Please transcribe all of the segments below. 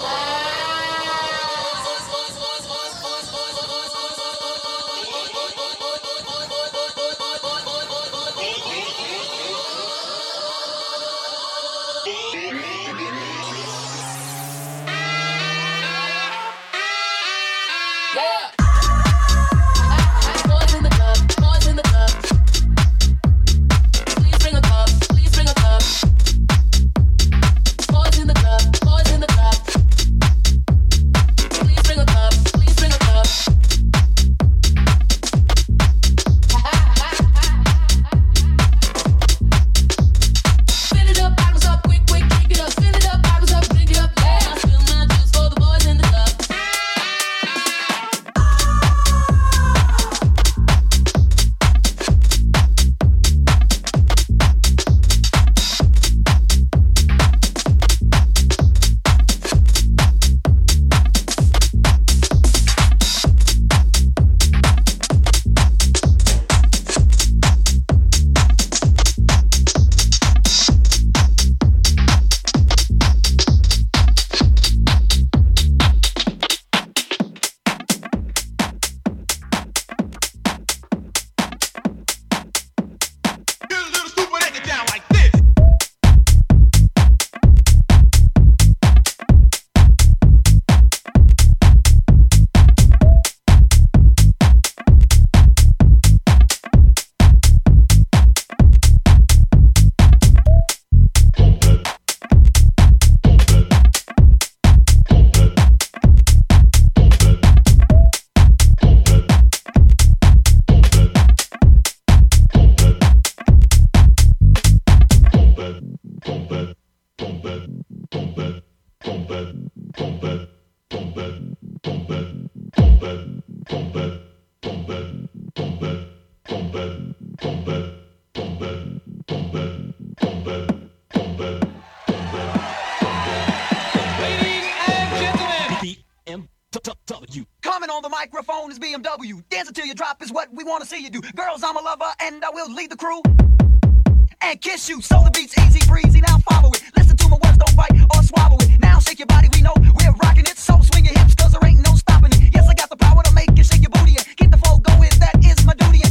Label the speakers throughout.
Speaker 1: Soul. W. Dance until you drop is what we wanna see you do. Girls, I'm a lover and I will lead the crew and kiss you. So the beat's easy breezy. Now follow it. Listen to my words, don't bite or swallow it. Now shake your body, we know we're rocking it. So swing your hips, cause there ain't no stopping it. Yes, I got the power to make you shake your booty and keep the flow going. That is my duty.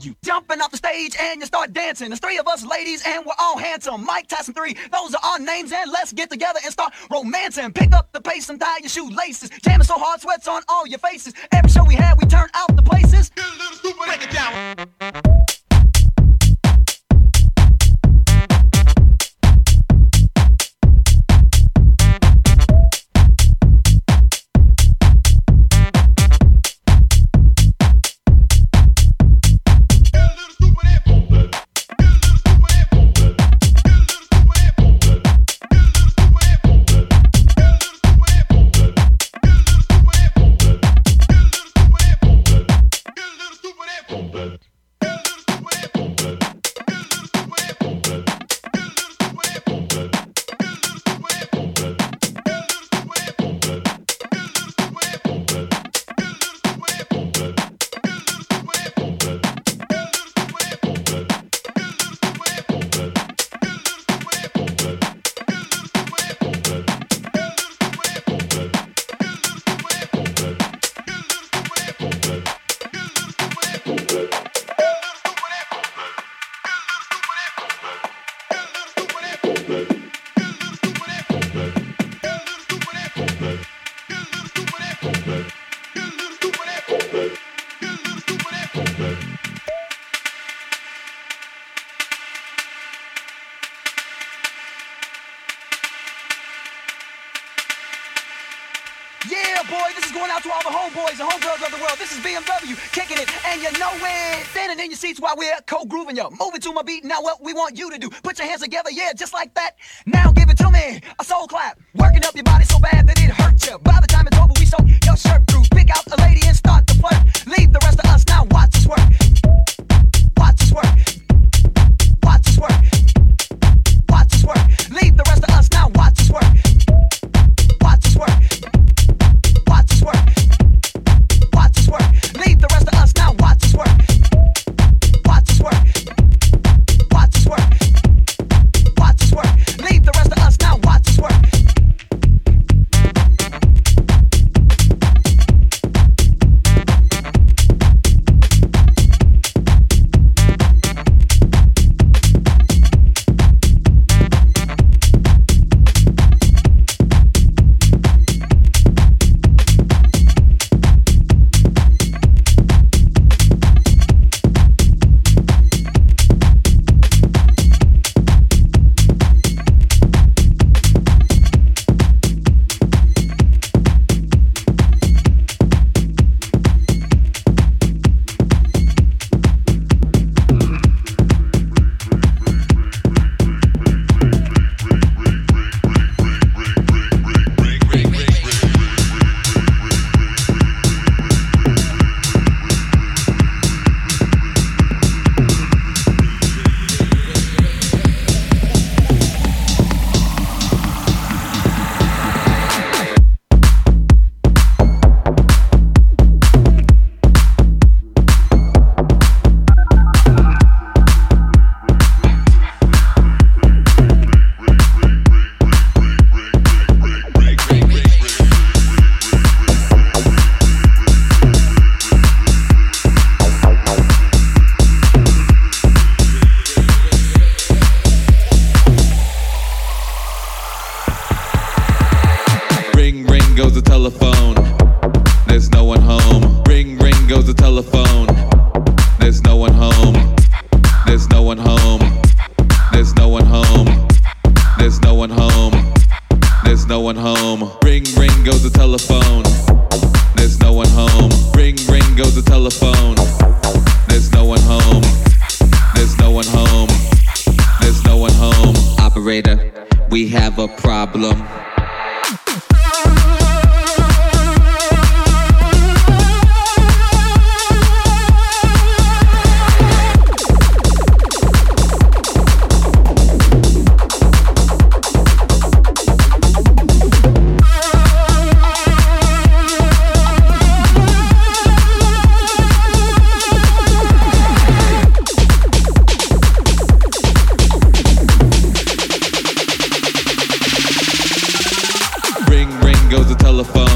Speaker 1: you jumping off the stage and you start dancing. There's three of us ladies and we're all handsome. Mike Tyson three, those are our names and let's get together and start romancing. Pick up the pace and tie your shoelaces. Jamming so hard, sweats on all your faces. Every show we had, we turn out the places.
Speaker 2: Get a little stupid, break it down.
Speaker 1: Yeah, boy, this is going out to all the homeboys and homegirls of the world. This is BMW kicking it, and you know it. Standing in your seats while we're co-grooving you. Moving to my beat, now what we want you to do. Put your hands together, yeah, just like that. Now give it to me, a soul clap. Working up your body so bad that it hurts you. By the time it's over, we soak your shirt through. Pick out a lady and start the flirt. Leave the rest of us now, watch us work. Watch us work.
Speaker 3: Telephone.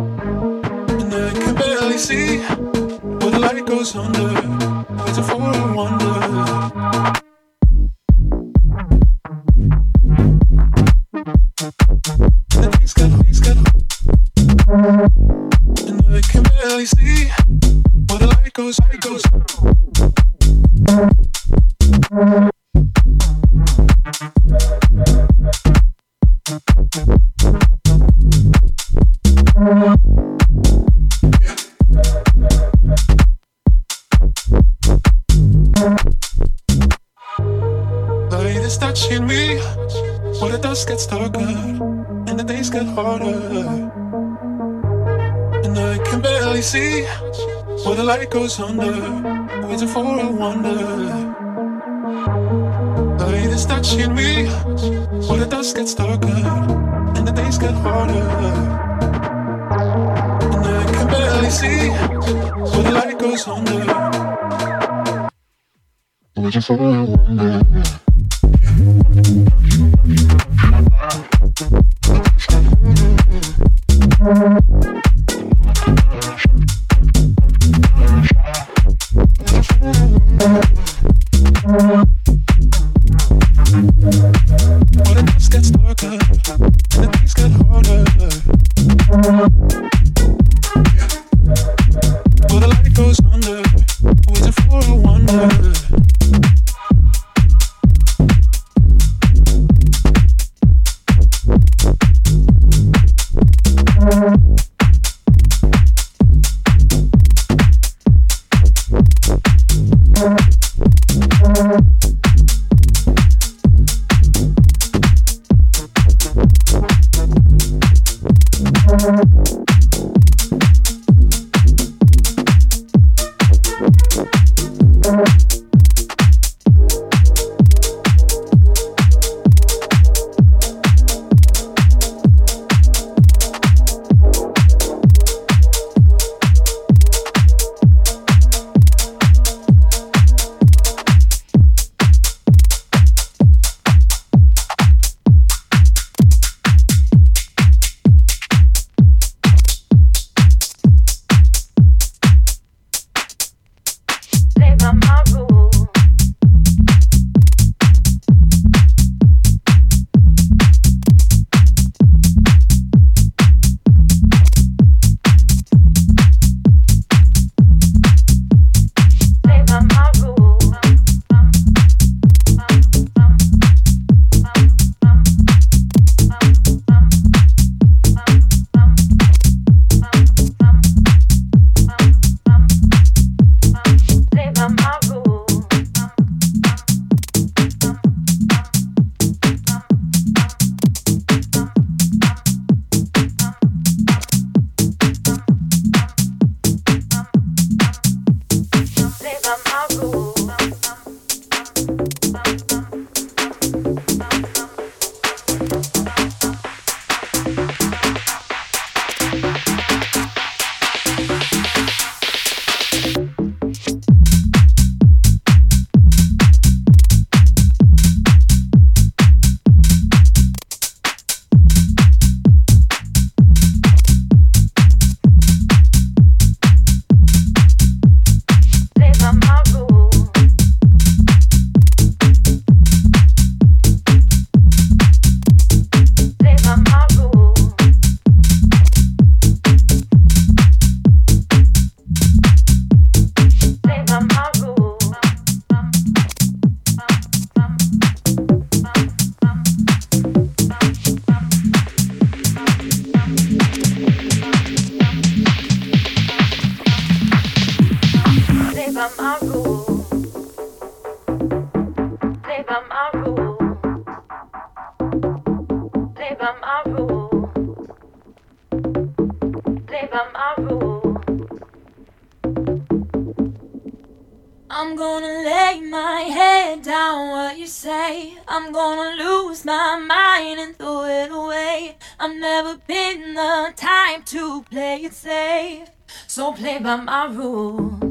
Speaker 4: And I can barely see where the light goes under. It's a foreign wonder. see the light goes on the
Speaker 5: Just fall in love? could say. So play by my rules.